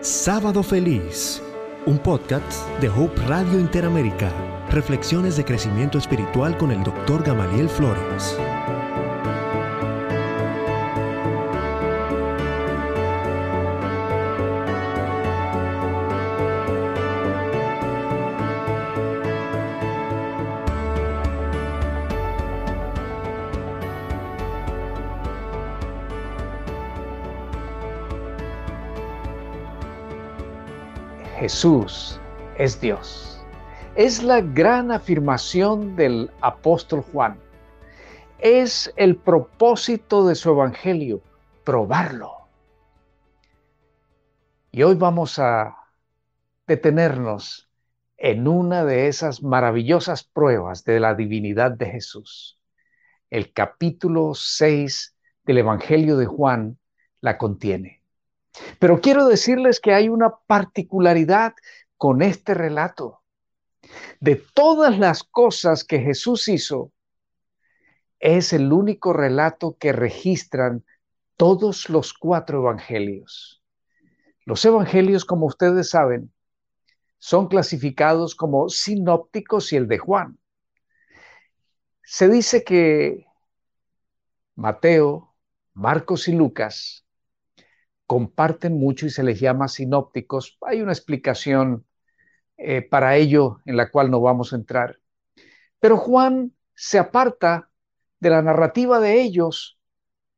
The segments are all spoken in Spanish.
Sábado Feliz, un podcast de Hope Radio Interamérica. Reflexiones de crecimiento espiritual con el Dr. Gamaliel Flores. Jesús es Dios. Es la gran afirmación del apóstol Juan. Es el propósito de su evangelio, probarlo. Y hoy vamos a detenernos en una de esas maravillosas pruebas de la divinidad de Jesús. El capítulo 6 del Evangelio de Juan la contiene. Pero quiero decirles que hay una particularidad con este relato. De todas las cosas que Jesús hizo, es el único relato que registran todos los cuatro evangelios. Los evangelios, como ustedes saben, son clasificados como sinópticos y el de Juan. Se dice que Mateo, Marcos y Lucas comparten mucho y se les llama sinópticos. Hay una explicación eh, para ello en la cual no vamos a entrar. Pero Juan se aparta de la narrativa de ellos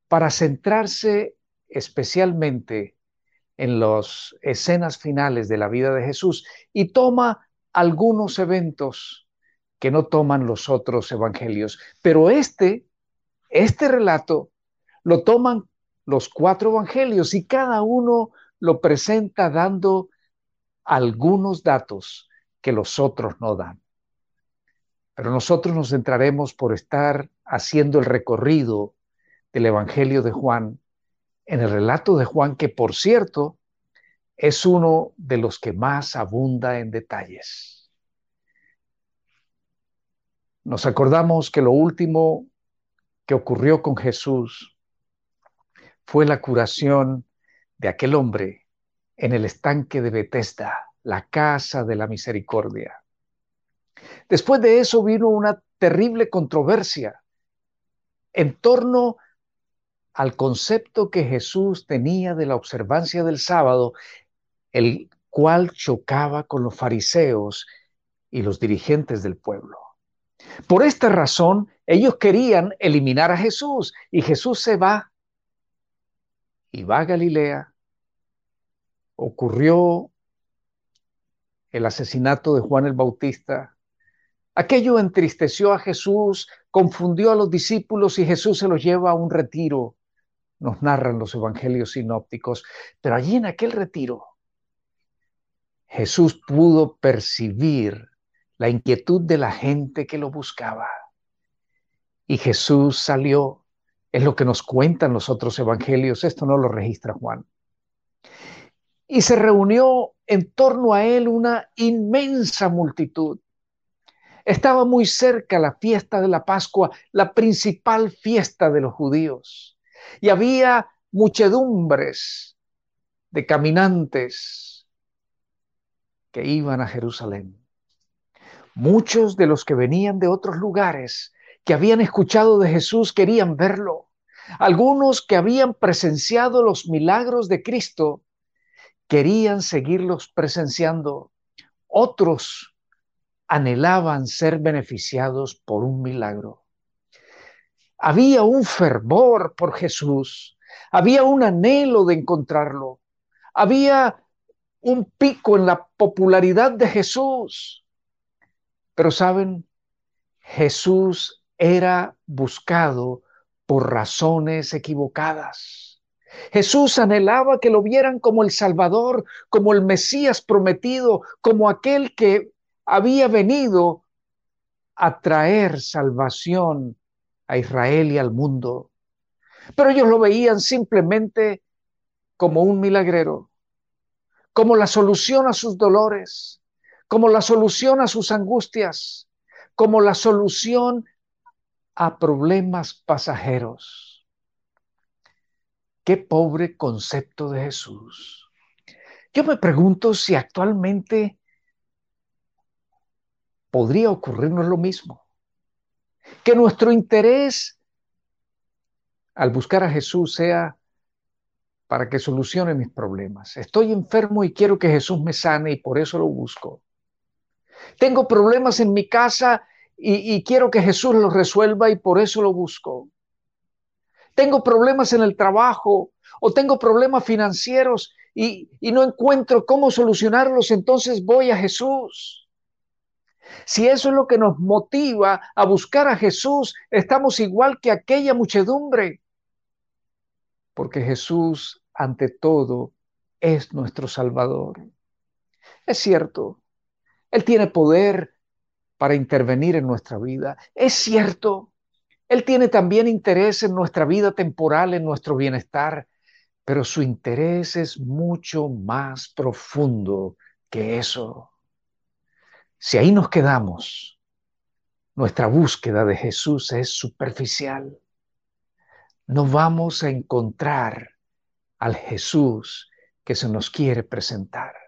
para centrarse especialmente en las escenas finales de la vida de Jesús y toma algunos eventos que no toman los otros evangelios. Pero este, este relato lo toman los cuatro evangelios y cada uno lo presenta dando algunos datos que los otros no dan. Pero nosotros nos centraremos por estar haciendo el recorrido del Evangelio de Juan, en el relato de Juan, que por cierto es uno de los que más abunda en detalles. Nos acordamos que lo último que ocurrió con Jesús fue la curación de aquel hombre en el estanque de Bethesda, la casa de la misericordia. Después de eso vino una terrible controversia en torno al concepto que Jesús tenía de la observancia del sábado, el cual chocaba con los fariseos y los dirigentes del pueblo. Por esta razón, ellos querían eliminar a Jesús y Jesús se va y va a Galilea, ocurrió el asesinato de Juan el Bautista. Aquello entristeció a Jesús, confundió a los discípulos y Jesús se los lleva a un retiro, nos narran los evangelios sinópticos. Pero allí en aquel retiro, Jesús pudo percibir la inquietud de la gente que lo buscaba. Y Jesús salió es lo que nos cuentan los otros evangelios, esto no lo registra Juan. Y se reunió en torno a él una inmensa multitud. Estaba muy cerca la fiesta de la Pascua, la principal fiesta de los judíos. Y había muchedumbres de caminantes que iban a Jerusalén. Muchos de los que venían de otros lugares que habían escuchado de Jesús querían verlo. Algunos que habían presenciado los milagros de Cristo querían seguirlos presenciando. Otros anhelaban ser beneficiados por un milagro. Había un fervor por Jesús, había un anhelo de encontrarlo, había un pico en la popularidad de Jesús. Pero saben, Jesús era buscado por razones equivocadas. Jesús anhelaba que lo vieran como el Salvador, como el Mesías prometido, como aquel que había venido a traer salvación a Israel y al mundo. Pero ellos lo veían simplemente como un milagrero, como la solución a sus dolores, como la solución a sus angustias, como la solución a problemas pasajeros. Qué pobre concepto de Jesús. Yo me pregunto si actualmente podría ocurrirnos lo mismo. Que nuestro interés al buscar a Jesús sea para que solucione mis problemas. Estoy enfermo y quiero que Jesús me sane y por eso lo busco. Tengo problemas en mi casa y, quiero que Jesús los resuelva y por eso lo busco. Tengo problemas en el trabajo o tengo problemas financieros y, y no encuentro cómo solucionarlos, entonces voy a Jesús. Si eso es lo que nos motiva a buscar a Jesús, estamos igual que aquella muchedumbre. Porque Jesús ante todo, es nuestro Salvador. Es cierto, Él tiene poder para intervenir en nuestra vida. Es cierto, Él tiene también interés en nuestra vida temporal, en nuestro bienestar, pero su interés es mucho más profundo que eso. Si ahí nos quedamos, nuestra búsqueda de Jesús es superficial. No vamos a encontrar al Jesús que se nos quiere presentar.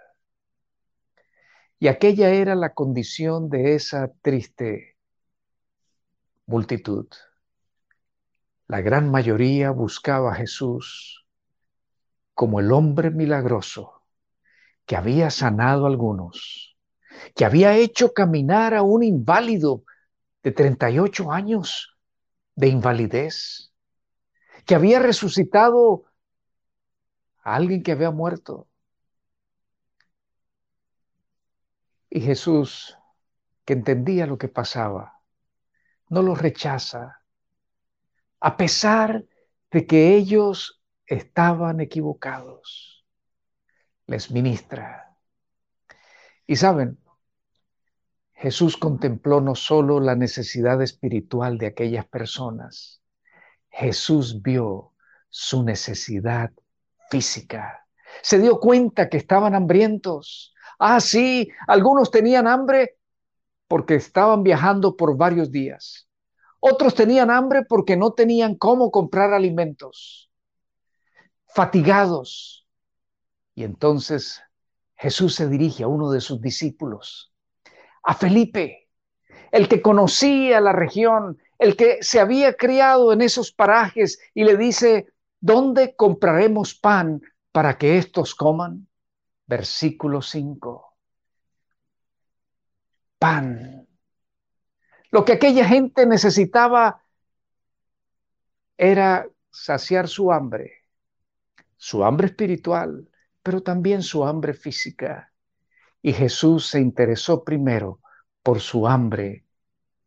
Y aquella era la condición de esa triste multitud. La gran mayoría buscaba a Jesús como el hombre milagroso que había sanado a algunos, que había hecho caminar a un inválido de 38 años de invalidez, que había resucitado a alguien que había muerto. Y Jesús, que entendía lo que pasaba, no los rechaza, a pesar de que ellos estaban equivocados. Les ministra. Y saben, Jesús contempló no solo la necesidad espiritual de aquellas personas, Jesús vio su necesidad física. Se dio cuenta que estaban hambrientos. Ah, sí, algunos tenían hambre porque estaban viajando por varios días. Otros tenían hambre porque no tenían cómo comprar alimentos. Fatigados. Y entonces Jesús se dirige a uno de sus discípulos, a Felipe, el que conocía la región, el que se había criado en esos parajes, y le dice, ¿dónde compraremos pan para que estos coman? Versículo 5. Pan. Lo que aquella gente necesitaba era saciar su hambre, su hambre espiritual, pero también su hambre física. Y Jesús se interesó primero por su hambre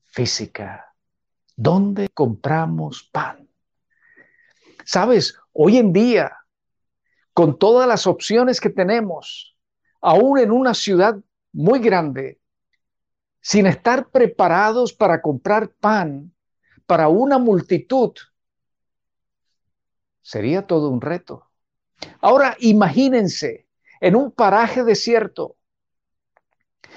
física. ¿Dónde compramos pan? Sabes, hoy en día, con todas las opciones que tenemos, aún en una ciudad muy grande, sin estar preparados para comprar pan para una multitud, sería todo un reto. Ahora imagínense en un paraje desierto,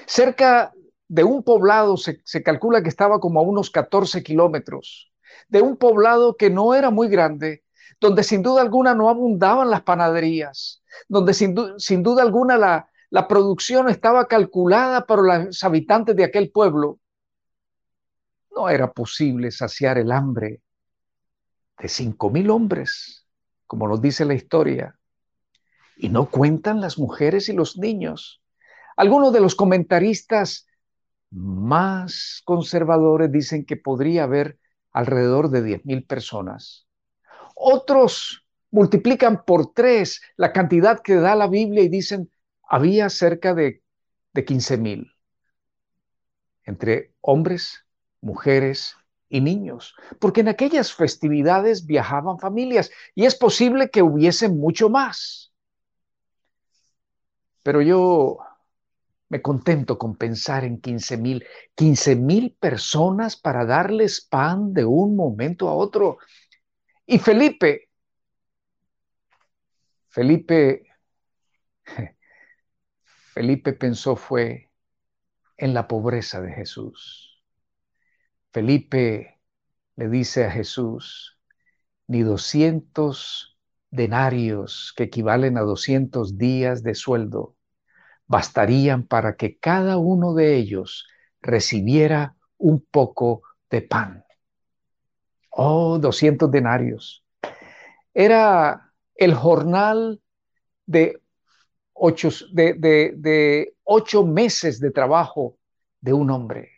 cerca de un poblado, se, calcula que estaba como a unos 14 kilómetros, de un poblado que no era muy grande, donde sin duda alguna no abundaban las panaderías, donde sin, duda alguna la, la producción estaba calculada para los habitantes de aquel pueblo, no era posible saciar el hambre de cinco mil hombres, como nos dice la historia. Y no cuentan las mujeres y los niños. Algunos de los comentaristas más conservadores dicen que podría haber alrededor de diez mil personas. Otros multiplican por tres la cantidad que da la Biblia y dicen, había cerca de, de 15 mil, entre hombres, mujeres y niños, porque en aquellas festividades viajaban familias y es posible que hubiese mucho más. Pero yo me contento con pensar en 15 mil, 15 mil personas para darles pan de un momento a otro. Y Felipe, Felipe, Felipe pensó fue en la pobreza de Jesús. Felipe le dice a Jesús, ni 200 denarios que equivalen a 200 días de sueldo bastarían para que cada uno de ellos recibiera un poco de pan. Oh, 200 denarios. Era el jornal de ocho, meses de trabajo de un hombre.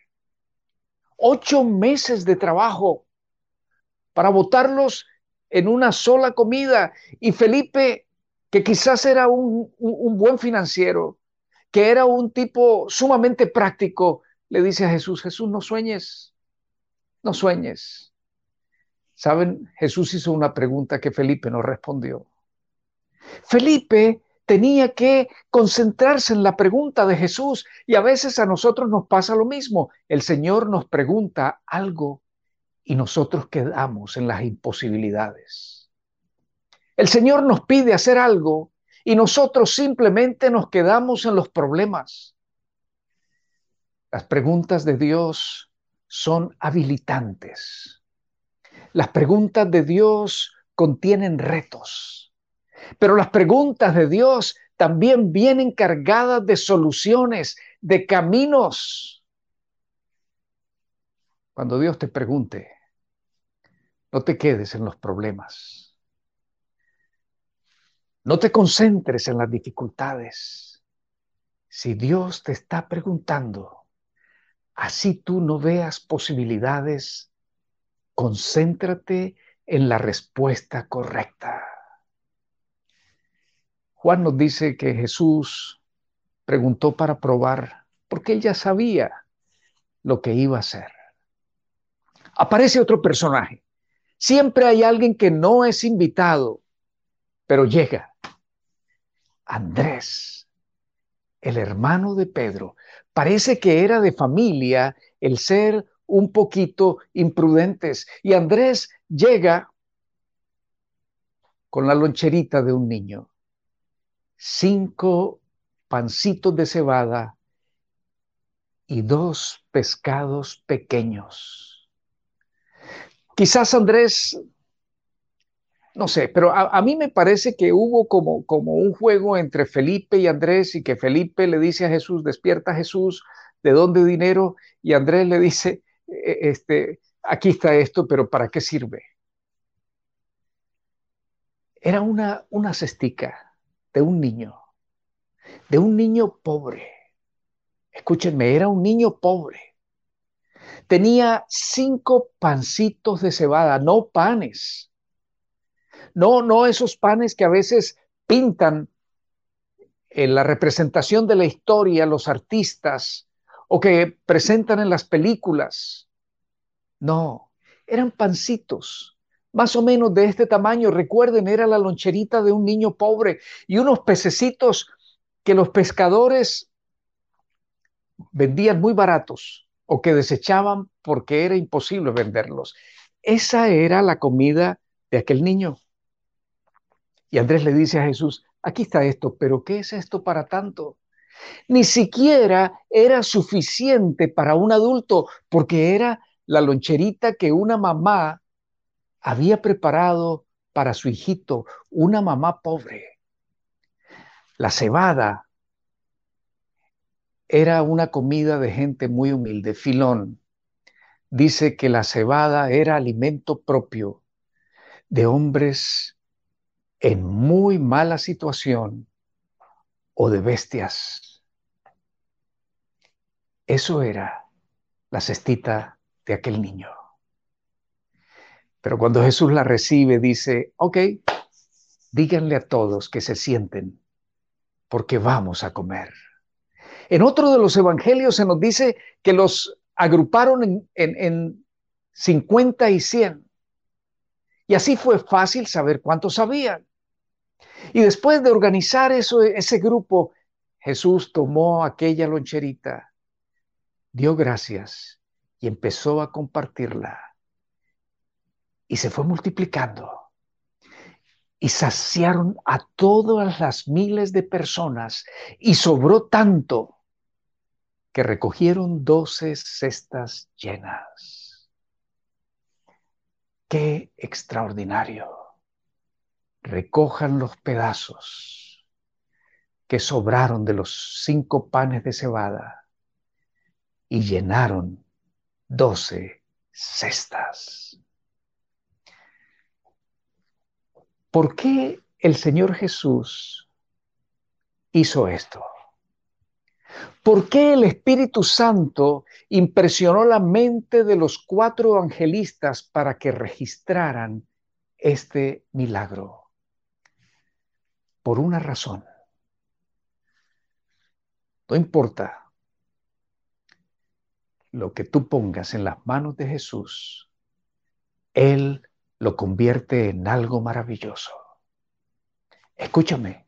Ocho meses de trabajo para botarlos en una sola comida. Y Felipe, que quizás era un, un, buen financiero, que era un tipo sumamente práctico, le dice a Jesús, Jesús, no sueñes, no sueñes. Saben, Jesús hizo una pregunta que Felipe no respondió. Felipe tenía que concentrarse en la pregunta de Jesús y a veces a nosotros nos pasa lo mismo. El Señor nos pregunta algo y nosotros quedamos en las imposibilidades. El Señor nos pide hacer algo y nosotros simplemente nos quedamos en los problemas. Las preguntas de Dios son habilitantes. Las preguntas de Dios contienen retos, pero las preguntas de Dios también vienen cargadas de soluciones, de caminos. Cuando Dios te pregunte, no te quedes en los problemas. No te concentres en las dificultades. Si Dios te está preguntando, así tú no veas posibilidades, concéntrate en la respuesta correcta. Juan nos dice que Jesús preguntó para probar, porque él ya sabía lo que iba a hacer. Aparece otro personaje, Siempre hay alguien que no es invitado, pero llega. Andrés, el hermano de Pedro. Parece que era de familia el ser un poquito imprudentes. Y Andrés llega con la loncherita de un niño. Cinco pancitos de cebada y dos pescados pequeños. Quizás Andrés, no sé, pero a, mí me parece que hubo como, como un juego entre Felipe y Andrés y que Felipe le dice a Jesús, despierta Jesús, ¿de dónde dinero? Y Andrés le dice, este, aquí está esto, pero ¿para qué sirve? Era una, una cestica de un niño, de un niño pobre. Escúchenme, era un niño pobre tenía cinco pancitos de cebada, no panes. No, no esos panes que a veces pintan en la representación de la historia los artistas o que presentan en las películas. No, eran pancitos, más o menos de este tamaño. Recuerden, era la loncherita de un niño pobre y unos pececitos que los pescadores vendían muy baratos o que desechaban porque era imposible venderlos. Esa era la comida de aquel niño. Y Andrés le dice a Jesús, aquí está esto, pero ¿qué es esto para tanto? Ni siquiera era suficiente para un adulto porque era la loncherita que una mamá había preparado para su hijito, una mamá pobre. La cebada era una comida de gente muy humilde. Filón dice que la cebada era alimento propio de hombres en muy mala situación o de bestias. Eso era la cestita de aquel niño. Pero cuando Jesús la recibe, dice, ok, díganle a todos que se sienten, porque vamos a comer. En otro de los evangelios se nos dice que los agruparon en, en, 50 y 100. Y así fue fácil saber cuántos sabían. Y después de organizar eso, ese grupo, Jesús tomó aquella loncherita, dio gracias y empezó a compartirla. Y se fue multiplicando y saciaron a todas las miles de personas y sobró tanto que recogieron doce cestas llenas. ¡Qué extraordinario! Recojan los pedazos que sobraron de los cinco panes de cebada y llenaron doce cestas. ¿Por qué el Señor Jesús hizo esto? ¿Por qué el Espíritu Santo impresionó la mente de los cuatro evangelistas para que registraran este milagro? Por una razón. No importa lo que tú pongas en las manos de Jesús, Él lo convierte en algo maravilloso. Escúchame,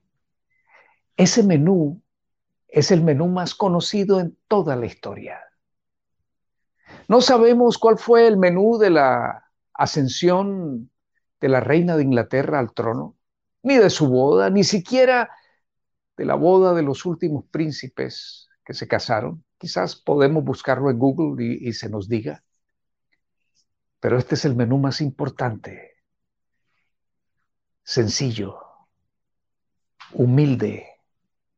ese menú es el menú más conocido en toda la historia. No sabemos cuál fue el menú de la ascensión de la reina de Inglaterra al trono, ni de su boda, ni siquiera de la boda de los últimos príncipes que se casaron. Quizás podemos buscarlo en Google y, se nos diga. Pero este es el menú más importante. Sencillo, humilde,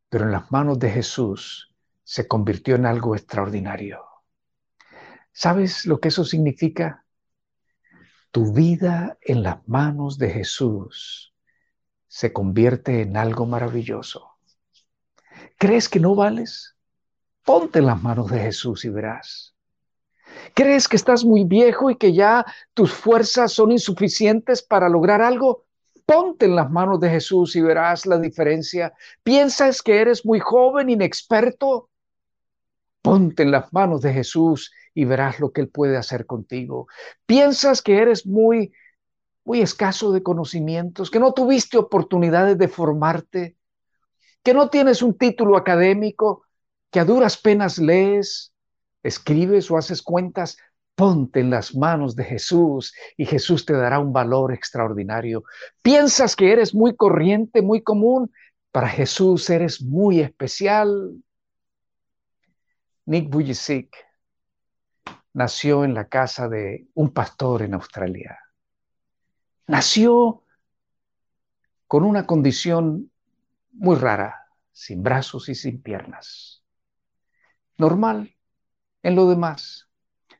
pero en las manos de Jesús se convirtió en algo extraordinario. ¿Sabes lo que eso significa? Tu vida en las manos de Jesús se convierte en algo maravilloso. ¿Crees que no vales? Ponte en las manos de Jesús y verás. ¿Crees que estás muy viejo y que ya tus fuerzas son insuficientes para lograr algo? Ponte en las manos de Jesús y verás la diferencia. ¿Piensas que eres muy joven, inexperto? Ponte en las manos de Jesús y verás lo que Él puede hacer contigo. ¿Piensas que eres muy, muy escaso de conocimientos, que no tuviste oportunidades de formarte, que no tienes un título académico, que a duras penas lees, escribes o haces cuentas? Ponte en las manos de Jesús y Jesús te dará un valor extraordinario. Piensas que eres muy corriente, muy común. Para Jesús eres muy especial. Nick Vujicic nació en la casa de un pastor en Australia. Nació con una condición muy rara, sin brazos y sin piernas. Normal en lo demás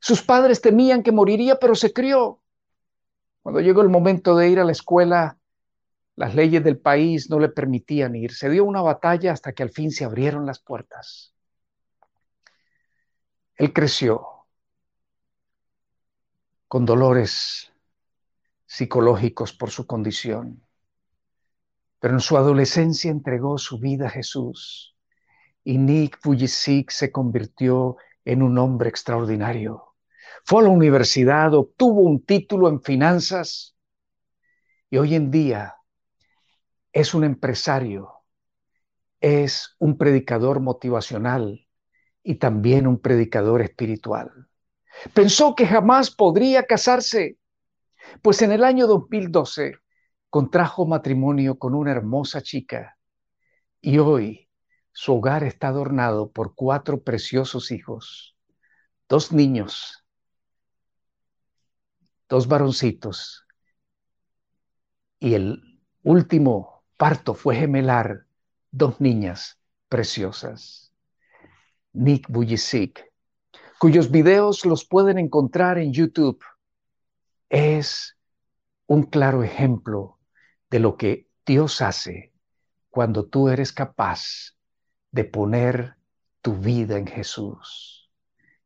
sus padres temían que moriría, pero se crió. Cuando llegó el momento de ir a la escuela, las leyes del país no le permitían ir. Se dio una batalla hasta que al fin se abrieron las puertas. Él creció con dolores psicológicos por su condición, pero en su adolescencia entregó su vida a Jesús y Nick Fujisik se convirtió en un hombre extraordinario. Fue a la universidad, obtuvo un título en finanzas y hoy en día es un empresario, es un predicador motivacional y también un predicador espiritual. Pensó que jamás podría casarse, pues en el año 2012 contrajo matrimonio con una hermosa chica y hoy su hogar está adornado por cuatro preciosos hijos, dos niños dos varoncitos. Y el último parto fue gemelar, dos niñas preciosas. Nick Bujicic, cuyos videos los pueden encontrar en YouTube, es un claro ejemplo de lo que Dios hace cuando tú eres capaz de poner tu vida en Jesús.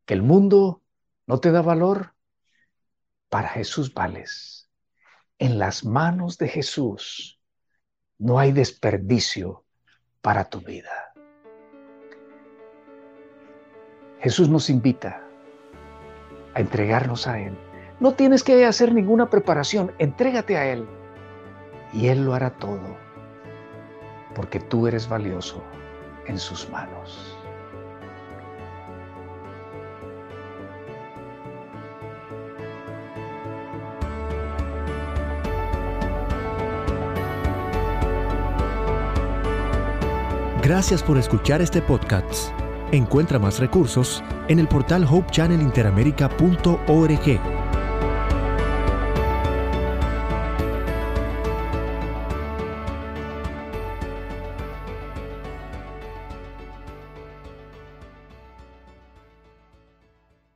Que el mundo no te da valor, para Jesús vales. En las manos de Jesús no hay desperdicio para tu vida. Jesús nos invita a entregarnos a Él. No tienes que hacer ninguna preparación, entrégate a Él y Él lo hará todo, porque tú eres valioso en sus manos. Gracias por escuchar este podcast. Encuentra más recursos en el portal hopechannelinteramerica.org